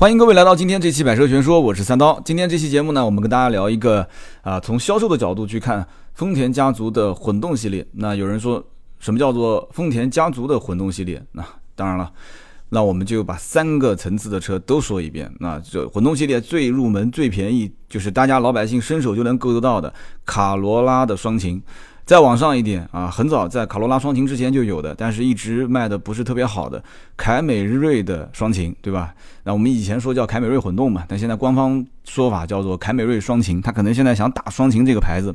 欢迎各位来到今天这期百车全说，我是三刀。今天这期节目呢，我们跟大家聊一个啊，从销售的角度去看丰田家族的混动系列。那有人说，什么叫做丰田家族的混动系列？那当然了，那我们就把三个层次的车都说一遍。那这混动系列最入门、最便宜，就是大家老百姓伸手就能够得到的卡罗拉的双擎。再往上一点啊，很早在卡罗拉双擎之前就有的，但是一直卖的不是特别好的凯美瑞的双擎，对吧？那我们以前说叫凯美瑞混动嘛，但现在官方说法叫做凯美瑞双擎，他可能现在想打双擎这个牌子。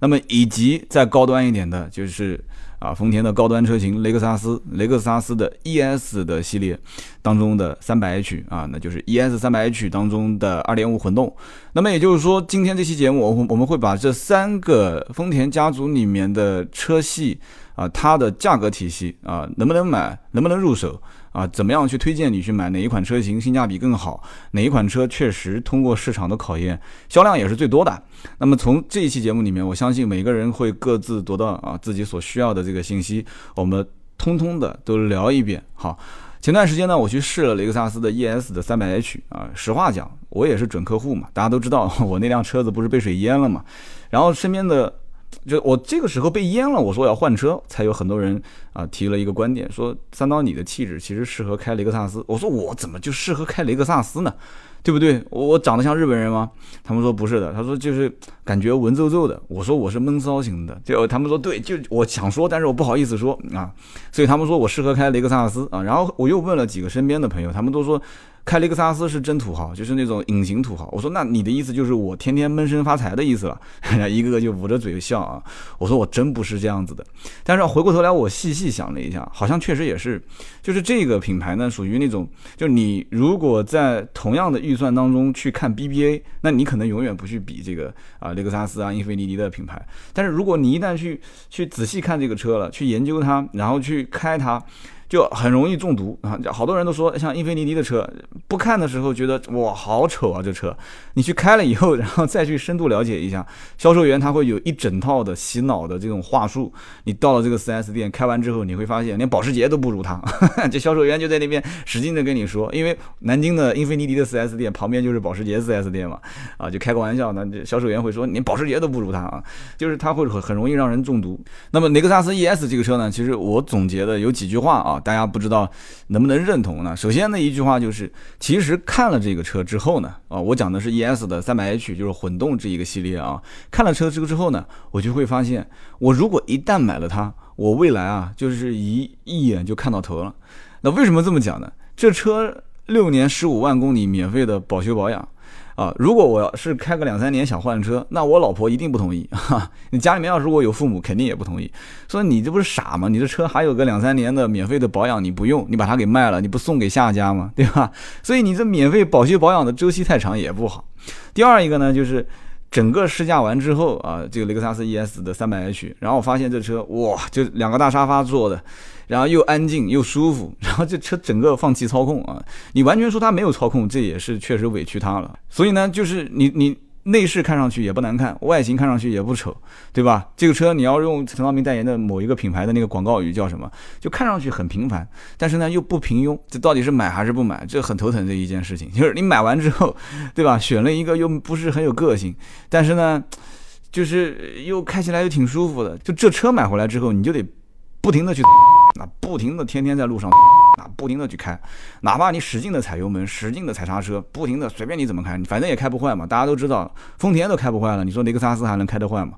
那么以及再高端一点的，就是啊，丰田的高端车型雷克萨斯，雷克萨斯的 ES 的系列当中的 300h 啊，那就是 ES 300h 当中的2.5混动。那么也就是说，今天这期节目，我我们会把这三个丰田家族里面的车系啊，它的价格体系啊，能不能买，能不能入手？啊，怎么样去推荐你去买哪一款车型性价比更好？哪一款车确实通过市场的考验，销量也是最多的？那么从这一期节目里面，我相信每个人会各自得到啊自己所需要的这个信息，我们通通的都聊一遍。好，前段时间呢，我去试了雷克萨斯的 ES 的 300h 啊，实话讲，我也是准客户嘛，大家都知道 我那辆车子不是被水淹了嘛，然后身边的。就我这个时候被淹了，我说我要换车，才有很多人啊提了一个观点，说三刀你的气质其实适合开雷克萨斯。我说我怎么就适合开雷克萨斯呢？对不对？我长得像日本人吗？他们说不是的，他说就是感觉文绉绉的。我说我是闷骚型的，就他们说对，就我想说，但是我不好意思说啊，所以他们说我适合开雷克萨斯啊。然后我又问了几个身边的朋友，他们都说。开雷克萨斯是真土豪，就是那种隐形土豪。我说，那你的意思就是我天天闷声发财的意思了？一个个就捂着嘴笑啊。我说我真不是这样子的。但是回过头来，我细细想了一下，好像确实也是，就是这个品牌呢，属于那种，就你如果在同样的预算当中去看 BBA，那你可能永远不去比这个啊雷克萨斯啊英菲尼迪的品牌。但是如果你一旦去去仔细看这个车了，去研究它，然后去开它。就很容易中毒啊！好多人都说，像英菲尼迪的车，不看的时候觉得哇好丑啊，这车。你去开了以后，然后再去深度了解一下，销售员他会有一整套的洗脑的这种话术。你到了这个 4S 店开完之后，你会发现连保时捷都不如他。这销售员就在那边使劲的跟你说，因为南京的英菲尼迪的 4S 店旁边就是保时捷 4S 店嘛，啊，就开个玩笑，那这销售员会说连保时捷都不如他啊，就是他会很很容易让人中毒。那么雷克萨斯 ES 这个车呢，其实我总结的有几句话啊。大家不知道能不能认同呢？首先呢，一句话就是，其实看了这个车之后呢，啊，我讲的是 ES 的 300h，就是混动这一个系列啊。看了车这个之后呢，我就会发现，我如果一旦买了它，我未来啊，就是一一眼就看到头了。那为什么这么讲呢？这车六年十五万公里免费的保修保养。啊，如果我要是开个两三年想换车，那我老婆一定不同意。哈，你家里面要如果有父母，肯定也不同意。说你这不是傻吗？你这车还有个两三年的免费的保养，你不用，你把它给卖了，你不送给下家吗？对吧？所以你这免费保修保养的周期太长也不好。第二一个呢，就是整个试驾完之后啊，这个雷克萨斯 ES 的 300h，然后我发现这车哇，就两个大沙发坐的。然后又安静又舒服，然后这车整个放弃操控啊！你完全说它没有操控，这也是确实委屈它了。所以呢，就是你你内饰看上去也不难看，外形看上去也不丑，对吧？这个车你要用陈道明代言的某一个品牌的那个广告语叫什么？就看上去很平凡，但是呢又不平庸。这到底是买还是不买？这很头疼这一件事情。就是你买完之后，对吧？选了一个又不是很有个性，但是呢，就是又开起来又挺舒服的。就这车买回来之后，你就得不停的去。那不停的天天在路上，那不停的去开，哪怕你使劲的踩油门，使劲的踩刹车，不停的随便你怎么开，反正也开不坏嘛。大家都知道，丰田都开不坏了，你说雷克萨斯还能开得坏吗？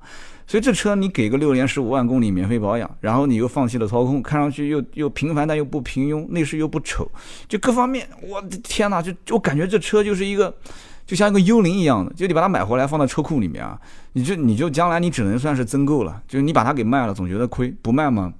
所以这车你给个六年十五万公里免费保养，然后你又放弃了操控，看上去又又平凡但又不平庸，内饰又不丑，就各方面，我的天哪，就我感觉这车就是一个，就像一个幽灵一样的，就你把它买回来放在车库里面啊，你就你就将来你只能算是增购了，就是你把它给卖了，总觉得亏，不卖吗？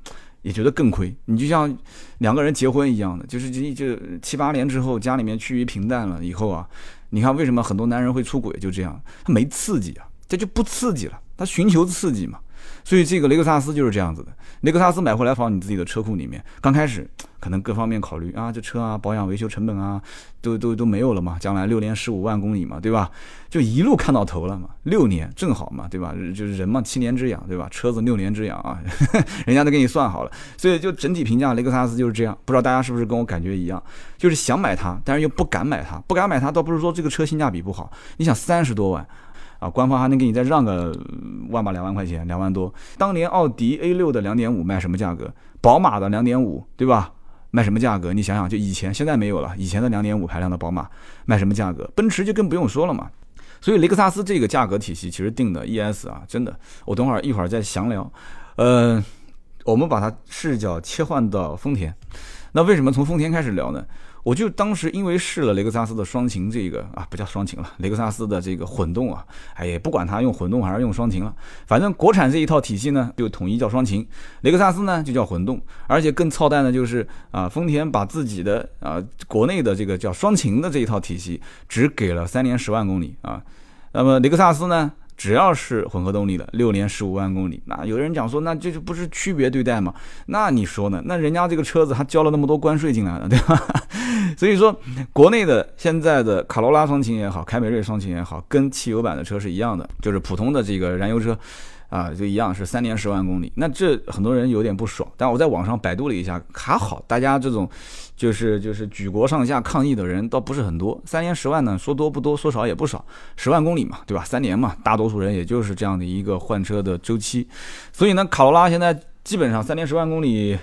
也觉得更亏，你就像两个人结婚一样的，就是这就七八年之后，家里面趋于平淡了以后啊，你看为什么很多男人会出轨？就这样，他没刺激啊，这就不刺激了，他寻求刺激嘛。所以这个雷克萨斯就是这样子的，雷克萨斯买回来放你自己的车库里面，刚开始可能各方面考虑啊，这车啊保养维修成本啊，都都都没有了嘛，将来六年十五万公里嘛，对吧？就一路看到头了嘛，六年正好嘛，对吧？就是人嘛，七年之痒，对吧？车子六年之痒啊，人家都给你算好了，所以就整体评价雷克萨斯就是这样，不知道大家是不是跟我感觉一样，就是想买它，但是又不敢买它，不敢买它倒不是说这个车性价比不好，你想三十多万。啊，官方还能给你再让个万把两万块钱，两万多。当年奥迪 A 六的两点五卖什么价格？宝马的两点五，对吧？卖什么价格？你想想，就以前，现在没有了。以前的两点五排量的宝马卖什么价格？奔驰就更不用说了嘛。所以雷克萨斯这个价格体系其实定的 ES 啊，真的，我等会儿一会儿再详聊。呃，我们把它视角切换到丰田，那为什么从丰田开始聊呢？我就当时因为试了雷克萨斯的双擎，这个啊不叫双擎了，雷克萨斯的这个混动啊，哎也不管它用混动还是用双擎了，反正国产这一套体系呢就统一叫双擎，雷克萨斯呢就叫混动，而且更操蛋的就是啊丰田把自己的啊国内的这个叫双擎的这一套体系只给了三年十万公里啊，那么雷克萨斯呢？只要是混合动力的，六年十五万公里，那有人讲说，那这就不是区别对待吗？那你说呢？那人家这个车子还交了那么多关税进来了，对吧？所以说，国内的现在的卡罗拉双擎也好，凯美瑞双擎也好，跟汽油版的车是一样的，就是普通的这个燃油车。啊，就一样是三年十万公里，那这很多人有点不爽。但我在网上百度了一下，还好，大家这种就是就是举国上下抗议的人倒不是很多。三年十万呢，说多不多，说少也不少，十万公里嘛，对吧？三年嘛，大多数人也就是这样的一个换车的周期。所以呢，卡罗拉现在基本上三年十万公里。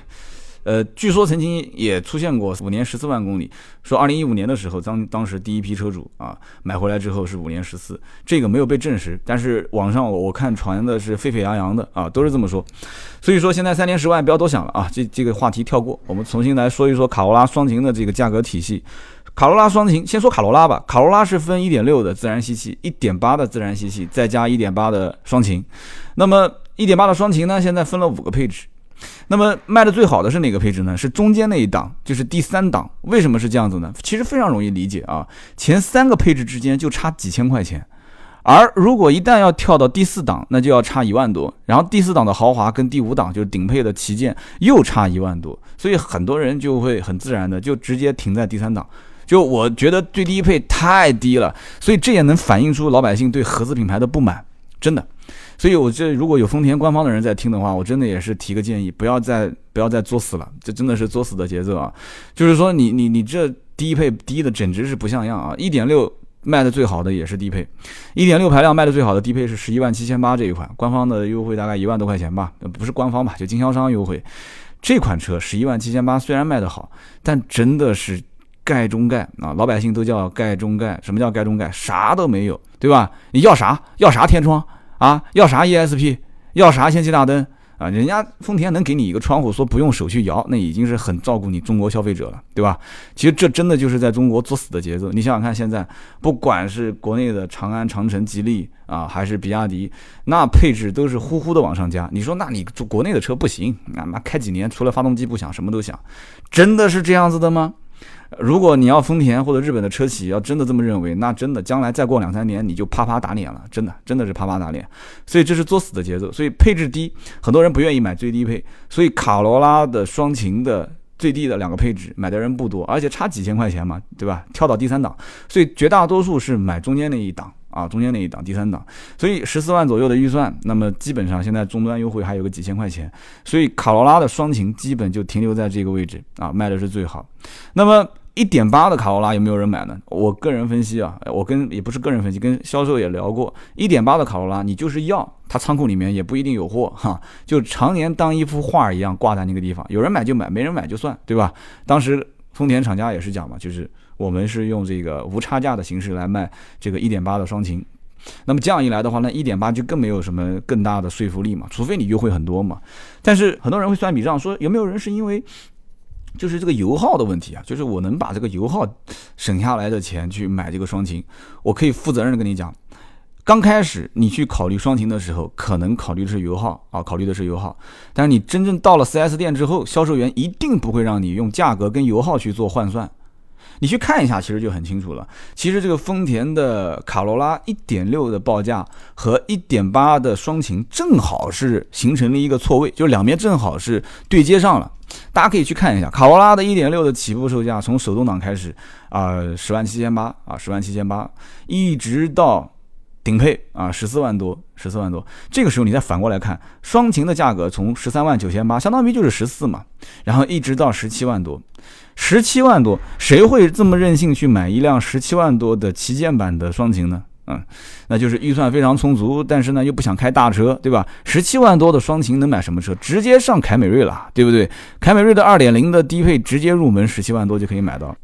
呃，据说曾经也出现过五年十四万公里，说二零一五年的时候，当当时第一批车主啊买回来之后是五年十四，这个没有被证实，但是网上我看传的是沸沸扬扬的啊，都是这么说。所以说现在三年十万不要多想了啊，这这个话题跳过，我们重新来说一说卡罗拉双擎的这个价格体系。卡罗拉双擎，先说卡罗拉吧，卡罗拉是分一点六的自然吸气，一点八的自然吸气，再加一点八的双擎。那么一点八的双擎呢，现在分了五个配置。那么卖的最好的是哪个配置呢？是中间那一档，就是第三档。为什么是这样子呢？其实非常容易理解啊，前三个配置之间就差几千块钱，而如果一旦要跳到第四档，那就要差一万多。然后第四档的豪华跟第五档就是顶配的旗舰又差一万多，所以很多人就会很自然的就直接停在第三档。就我觉得最低配太低了，所以这也能反映出老百姓对合资品牌的不满，真的。所以，我这如果有丰田官方的人在听的话，我真的也是提个建议，不要再不要再作死了，这真的是作死的节奏啊！就是说，你你你这低配低的简直是不像样啊！一点六卖的最好的也是低配，一点六排量卖的最好的低配是十一万七千八这一款，官方的优惠大概一万多块钱吧，不是官方吧，就经销商优惠。这款车十一万七千八虽然卖的好，但真的是盖中盖啊！老百姓都叫盖中盖，什么叫盖中盖？啥都没有，对吧？你要啥？要啥天窗？啊，要啥 ESP，要啥氙气大灯啊？人家丰田能给你一个窗户，说不用手去摇，那已经是很照顾你中国消费者了，对吧？其实这真的就是在中国作死的节奏。你想想看，现在不管是国内的长安、长城、吉利啊，还是比亚迪，那配置都是呼呼的往上加。你说，那你做国内的车不行？那妈开几年，除了发动机不响，什么都响，真的是这样子的吗？如果你要丰田或者日本的车企要真的这么认为，那真的将来再过两三年你就啪啪打脸了，真的真的是啪啪打脸。所以这是作死的节奏。所以配置低，很多人不愿意买最低配。所以卡罗拉的双擎的最低的两个配置买的人不多，而且差几千块钱嘛，对吧？跳到第三档，所以绝大多数是买中间那一档。啊，中间那一档，第三档，所以十四万左右的预算，那么基本上现在终端优惠还有个几千块钱，所以卡罗拉的双擎基本就停留在这个位置啊，卖的是最好。那么一点八的卡罗拉有没有人买呢？我个人分析啊，我跟也不是个人分析，跟销售也聊过，一点八的卡罗拉你就是要，它仓库里面也不一定有货哈，就常年当一幅画一样挂在那个地方，有人买就买，没人买就算，对吧？当时丰田厂家也是讲嘛，就是。我们是用这个无差价的形式来卖这个一点八的双擎，那么这样一来的话，那一点八就更没有什么更大的说服力嘛，除非你优惠很多嘛。但是很多人会算笔账，说有没有人是因为就是这个油耗的问题啊？就是我能把这个油耗省下来的钱去买这个双擎，我可以负责任的跟你讲，刚开始你去考虑双擎的时候，可能考虑的是油耗啊，考虑的是油耗。但是你真正到了 4S 店之后，销售员一定不会让你用价格跟油耗去做换算。你去看一下，其实就很清楚了。其实这个丰田的卡罗拉1.6的报价和1.8的双擎正好是形成了一个错位，就两边正好是对接上了。大家可以去看一下，卡罗拉的1.6的起步售价从手动挡开始啊，十万七千八啊，十万七千八，一直到。顶配啊，十四万多，十四万多。这个时候你再反过来看，双擎的价格从十三万九千八，相当于就是十四嘛，然后一直到十七万多，十七万多，谁会这么任性去买一辆十七万多的旗舰版的双擎呢？嗯，那就是预算非常充足，但是呢又不想开大车，对吧？十七万多的双擎能买什么车？直接上凯美瑞了，对不对？凯美瑞的二点零的低配直接入门十七万多就可以买到。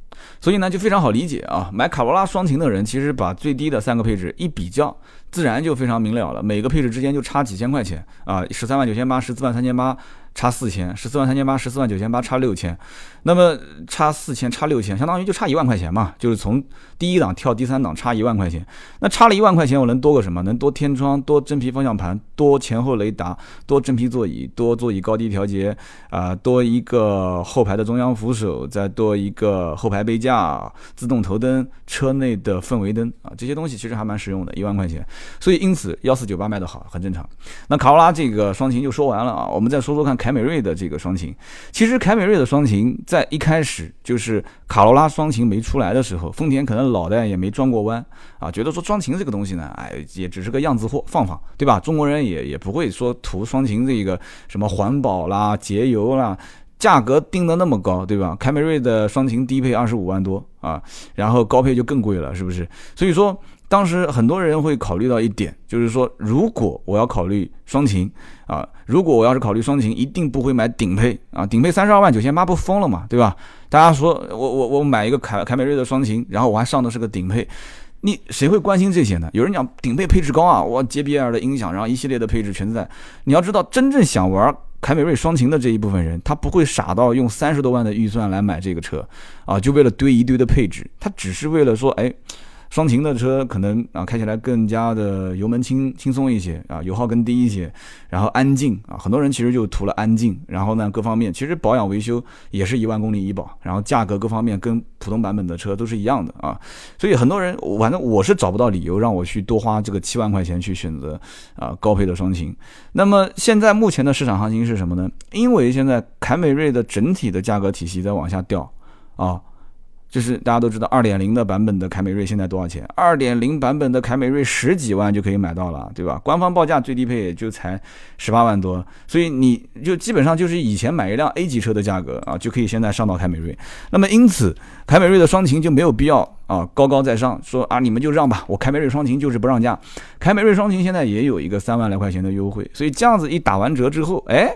所以呢，就非常好理解啊。买卡罗拉双擎的人，其实把最低的三个配置一比较，自然就非常明了了。每个配置之间就差几千块钱啊，十三万九千八，十四万三千八。差四千，十四万三千八，十四万九千八，差六千，那么差四千，差六千，相当于就差一万块钱嘛，就是从第一档跳第三档差一万块钱，那差了一万块钱，我能多个什么？能多天窗，多真皮方向盘，多前后雷达，多真皮座椅，多座椅高低调节，啊，多一个后排的中央扶手，再多一个后排杯架，自动头灯，车内的氛围灯啊，这些东西其实还蛮实用的，一万块钱，所以因此幺四九八卖的好，很正常。那卡罗拉这个双擎就说完了啊，我们再说说看。凯美瑞的这个双擎，其实凯美瑞的双擎在一开始就是卡罗拉双擎没出来的时候，丰田可能脑袋也没转过弯啊，觉得说双擎这个东西呢，哎，也只是个样子货，放放，对吧？中国人也也不会说图双擎这个什么环保啦、节油啦，价格定的那么高，对吧？凯美瑞的双擎低配二十五万多啊，然后高配就更贵了，是不是？所以说。当时很多人会考虑到一点，就是说，如果我要考虑双擎啊，如果我要是考虑双擎，一定不会买顶配啊，顶配三十二万九千八不疯了嘛，对吧？大家说我我我买一个凯凯美瑞的双擎，然后我还上的是个顶配，你谁会关心这些呢？有人讲顶配配置高啊，我 JBL 的音响，然后一系列的配置全在。你要知道，真正想玩凯美瑞双擎的这一部分人，他不会傻到用三十多万的预算来买这个车啊，就为了堆一堆的配置，他只是为了说，哎。双擎的车可能啊开起来更加的油门轻轻松一些啊，油耗更低一些，然后安静啊，很多人其实就图了安静。然后呢，各方面其实保养维修也是一万公里一保，然后价格各方面跟普通版本的车都是一样的啊。所以很多人，反正我是找不到理由让我去多花这个七万块钱去选择啊高配的双擎。那么现在目前的市场行情是什么呢？因为现在凯美瑞的整体的价格体系在往下掉啊。就是大家都知道，二点零的版本的凯美瑞现在多少钱？二点零版本的凯美瑞十几万就可以买到了，对吧？官方报价最低配也就才十八万多，所以你就基本上就是以前买一辆 A 级车的价格啊，就可以现在上到凯美瑞。那么因此，凯美瑞的双擎就没有必要啊高高在上说啊你们就让吧，我凯美瑞双擎就是不让价。凯美瑞双擎现在也有一个三万来块钱的优惠，所以这样子一打完折之后，哎。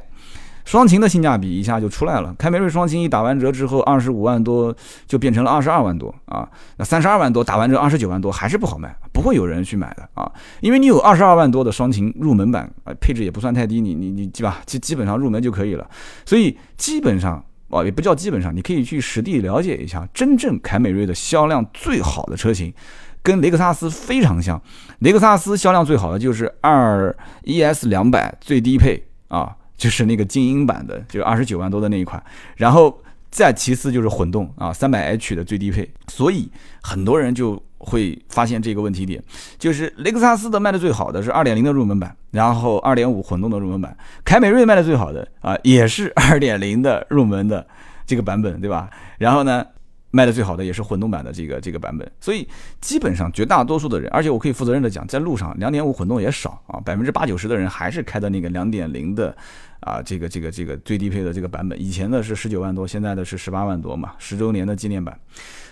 双擎的性价比一下就出来了，凯美瑞双擎一打完折之后，二十五万多就变成了二十二万多啊，那三十二万多打完折二十九万多还是不好卖，不会有人去买的啊，因为你有二十二万多的双擎入门版啊，配置也不算太低，你你你基吧，基基本上入门就可以了，所以基本上啊也不叫基本上，你可以去实地了解一下，真正凯美瑞的销量最好的车型，跟雷克萨斯非常像，雷克萨斯销量最好的就是二 ES 两百最低配啊。就是那个精英版的，就二十九万多的那一款，然后再其次就是混动啊，三百 H 的最低配，所以很多人就会发现这个问题点，就是雷克萨斯的卖的最好的是二点零的入门版，然后二点五混动的入门版，凯美瑞卖的最好的啊也是二点零的入门的这个版本，对吧？然后呢？卖的最好的也是混动版的这个这个版本，所以基本上绝大多数的人，而且我可以负责任的讲，在路上两点五混动也少啊，百分之八九十的人还是开的那个两点零的啊，这个这个这个最低配的这个版本，以前的是十九万多，现在的是十八万多嘛，十周年的纪念版，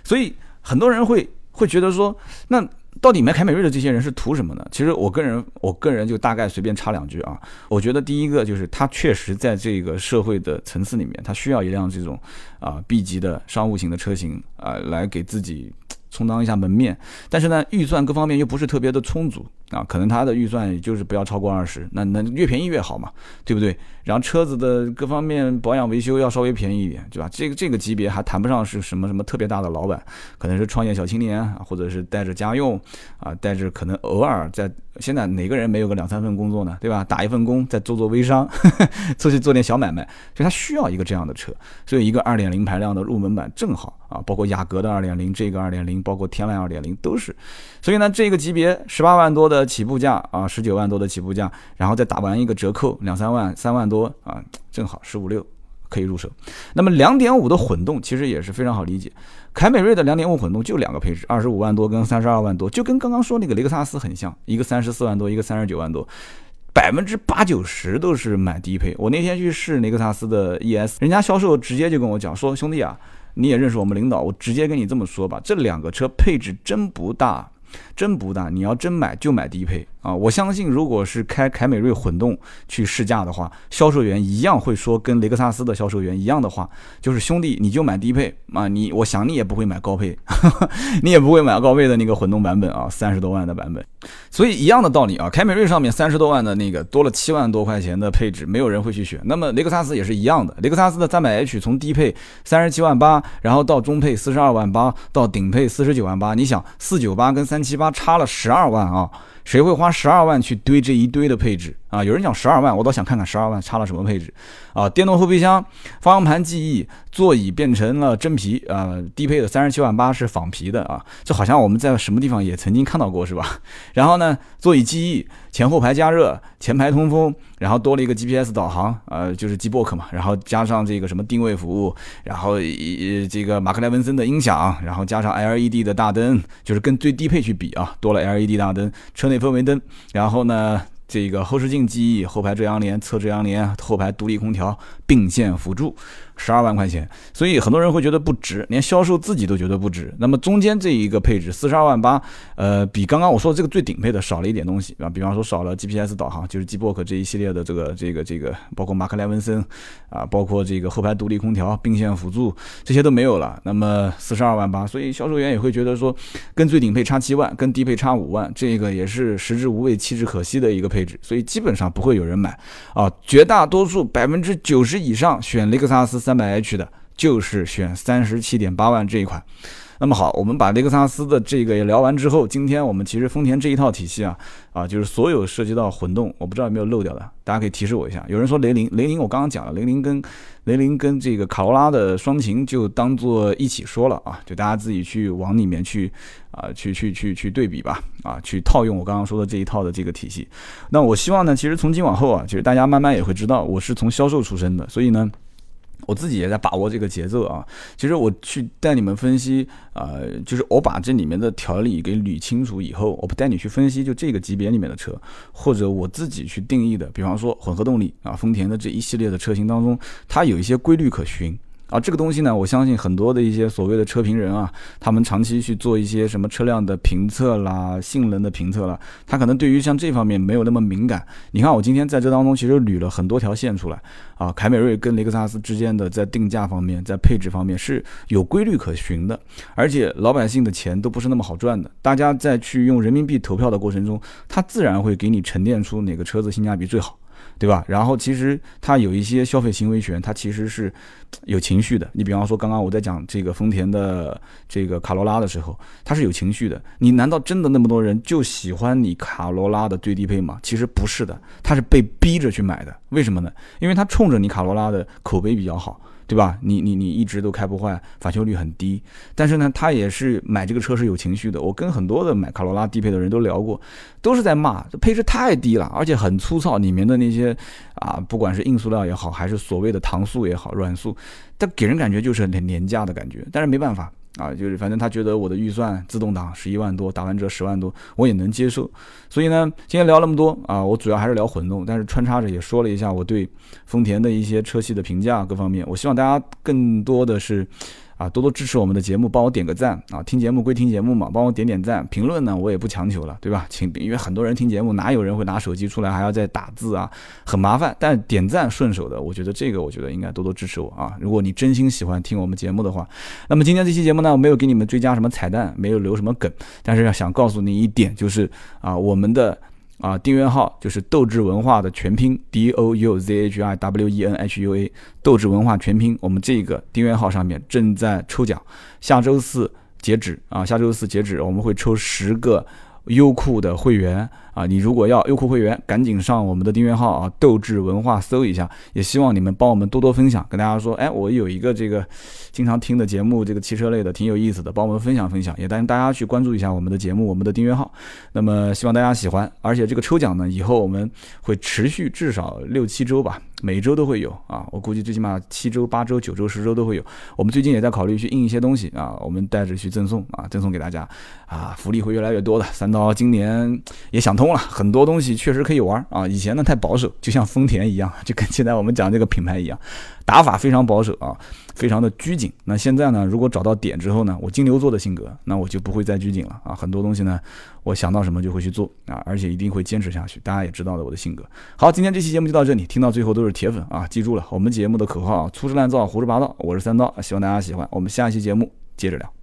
所以很多人会会觉得说那。到底买凯美瑞的这些人是图什么呢？其实我个人，我个人就大概随便插两句啊。我觉得第一个就是他确实在这个社会的层次里面，他需要一辆这种啊 B 级的商务型的车型啊，来给自己。充当一下门面，但是呢，预算各方面又不是特别的充足啊，可能他的预算也就是不要超过二十，那能越便宜越好嘛，对不对？然后车子的各方面保养维修要稍微便宜一点，对吧？这个这个级别还谈不上是什么什么特别大的老板，可能是创业小青年啊，或者是带着家用啊，带着可能偶尔在现在哪个人没有个两三份工作呢？对吧？打一份工，再做做微商，出去做点小买卖，所以他需要一个这样的车。所以一个二点零排量的入门版正好啊，包括雅阁的二点零，这个二点零，包括天籁二点零都是。所以呢，这个级别十八万多的的起步价啊，十九万多的起步价，然后再打完一个折扣，两三万、三万多啊，正好十五六。可以入手，那么两点五的混动其实也是非常好理解。凯美瑞的两点五混动就两个配置，二十五万多跟三十二万多，就跟刚刚说那个雷克萨斯很像，一个三十四万多，一个三十九万多，百分之八九十都是买低配。我那天去试雷克萨斯的 ES，人家销售直接就跟我讲说：“兄弟啊，你也认识我们领导，我直接跟你这么说吧，这两个车配置真不大，真不大。你要真买就买低配。”啊，我相信，如果是开凯美瑞混动去试驾的话，销售员一样会说跟雷克萨斯的销售员一样的话，就是兄弟，你就买低配啊，你我想你也不会买高配，你也不会买高配的那个混动版本啊，三十多万的版本。所以一样的道理啊，凯美瑞上面三十多万的那个多了七万多块钱的配置，没有人会去选。那么雷克萨斯也是一样的，雷克萨斯的三百 H 从低配三十七万八，然后到中配四十二万八，到顶配四十九万八，你想四九八跟三七八他差了十二万啊。谁会花十二万去堆这一堆的配置啊？有人讲十二万，我倒想看看十二万差了什么配置啊？电动后备箱、方向盘记忆、座椅变成了真皮啊，低配的三十七万八是仿皮的啊，这好像我们在什么地方也曾经看到过是吧？然后呢，座椅记忆、前后排加热、前排通风，然后多了一个 GPS 导航，呃，就是 G Book 嘛，然后加上这个什么定位服务，然后一这个马克莱文森的音响，然后加上 LED 的大灯，就是跟最低配去比啊，多了 LED 大灯，车内。氛围灯，然后呢，这个后视镜记忆、后排遮阳帘、侧遮阳帘、后排独立空调、并线辅助。十二万块钱，所以很多人会觉得不值，连销售自己都觉得不值。那么中间这一个配置四十二万八，呃，比刚刚我说的这个最顶配的少了一点东西啊，比方说少了 GPS 导航，就是 G Book 这一系列的这个这个这个，包括马克莱文森啊，包括这个后排独立空调、并线辅助这些都没有了。那么四十二万八，所以销售员也会觉得说，跟最顶配差七万，跟低配差五万，这个也是食之无味弃之可惜的一个配置，所以基本上不会有人买啊，绝大多数百分之九十以上选雷克萨斯。三百 H 的，就是选三十七点八万这一款。那么好，我们把雷克萨斯的这个也聊完之后，今天我们其实丰田这一套体系啊，啊，就是所有涉及到混动，我不知道有没有漏掉的，大家可以提示我一下。有人说雷凌，雷凌我刚刚讲了，雷凌跟雷凌跟这个卡罗拉的双擎就当做一起说了啊，就大家自己去往里面去啊，去去去去对比吧，啊，去套用我刚刚说的这一套的这个体系。那我希望呢，其实从今往后啊，其实大家慢慢也会知道，我是从销售出身的，所以呢。我自己也在把握这个节奏啊。其实我去带你们分析，呃，就是我把这里面的条理给捋清楚以后，我不带你去分析就这个级别里面的车，或者我自己去定义的，比方说混合动力啊，丰田的这一系列的车型当中，它有一些规律可循。啊，这个东西呢，我相信很多的一些所谓的车评人啊，他们长期去做一些什么车辆的评测啦、性能的评测啦，他可能对于像这方面没有那么敏感。你看，我今天在这当中其实捋了很多条线出来啊，凯美瑞跟雷克萨斯之间的在定价方面、在配置方面是有规律可循的，而且老百姓的钱都不是那么好赚的，大家在去用人民币投票的过程中，它自然会给你沉淀出哪个车子性价比最好。对吧？然后其实它有一些消费行为权，它其实是有情绪的。你比方说，刚刚我在讲这个丰田的这个卡罗拉的时候，它是有情绪的。你难道真的那么多人就喜欢你卡罗拉的最低配吗？其实不是的，他是被逼着去买的。为什么呢？因为他冲着你卡罗拉的口碑比较好。对吧？你你你一直都开不坏，返修率很低。但是呢，他也是买这个车是有情绪的。我跟很多的买卡罗拉低配的人都聊过，都是在骂这配置太低了，而且很粗糙，里面的那些啊，不管是硬塑料也好，还是所谓的糖塑也好，软塑，它给人感觉就是很廉价的感觉。但是没办法。啊，就是反正他觉得我的预算自动挡十一万多，打完折十万多，我也能接受。所以呢，今天聊那么多啊，我主要还是聊混动，但是穿插着也说了一下我对丰田的一些车系的评价各方面。我希望大家更多的是。啊，多多支持我们的节目，帮我点个赞啊！听节目归听节目嘛，帮我点点赞。评论呢，我也不强求了，对吧？请，因为很多人听节目，哪有人会拿手机出来还要再打字啊，很麻烦。但点赞顺手的，我觉得这个，我觉得应该多多支持我啊！如果你真心喜欢听我们节目的话，那么今天这期节目呢，我没有给你们追加什么彩蛋，没有留什么梗，但是要想告诉你一点，就是啊，我们的。啊，订阅号就是斗志文化的全拼 D O U Z H I W E N H U A，斗志文化全拼。我们这个订阅号上面正在抽奖，下周四截止啊，下周四截止，我们会抽十个优酷的会员啊，你如果要优酷会员，赶紧上我们的订阅号啊，斗志文化搜一下。也希望你们帮我们多多分享，跟大家说，哎，我有一个这个经常听的节目，这个汽车类的挺有意思的，帮我们分享分享，也带大家去关注一下我们的节目，我们的订阅号。那么希望大家喜欢，而且这个抽奖呢，以后我们会持续至少六七周吧，每周都会有啊，我估计最起码七周、八周、九周、十周都会有。我们最近也在考虑去印一些东西啊，我们带着去赠送啊，赠送给大家啊，福利会越来越多的。三刀今年也想通了，很多东西确实可以玩啊。以前呢太保守，就像丰田一样，就跟现在我们讲这个品牌一样，打法非常保守啊，非常的拘谨。那现在呢，如果找到点之后呢，我金牛座的性格，那我就不会再拘谨了啊。很多东西呢，我想到什么就会去做啊，而且一定会坚持下去。大家也知道的我的性格。好，今天这期节目就到这里，听到最后都是铁粉啊，记住了我们节目的口号：粗制滥造，胡说八道。我是三刀，希望大家喜欢。我们下期节目接着聊。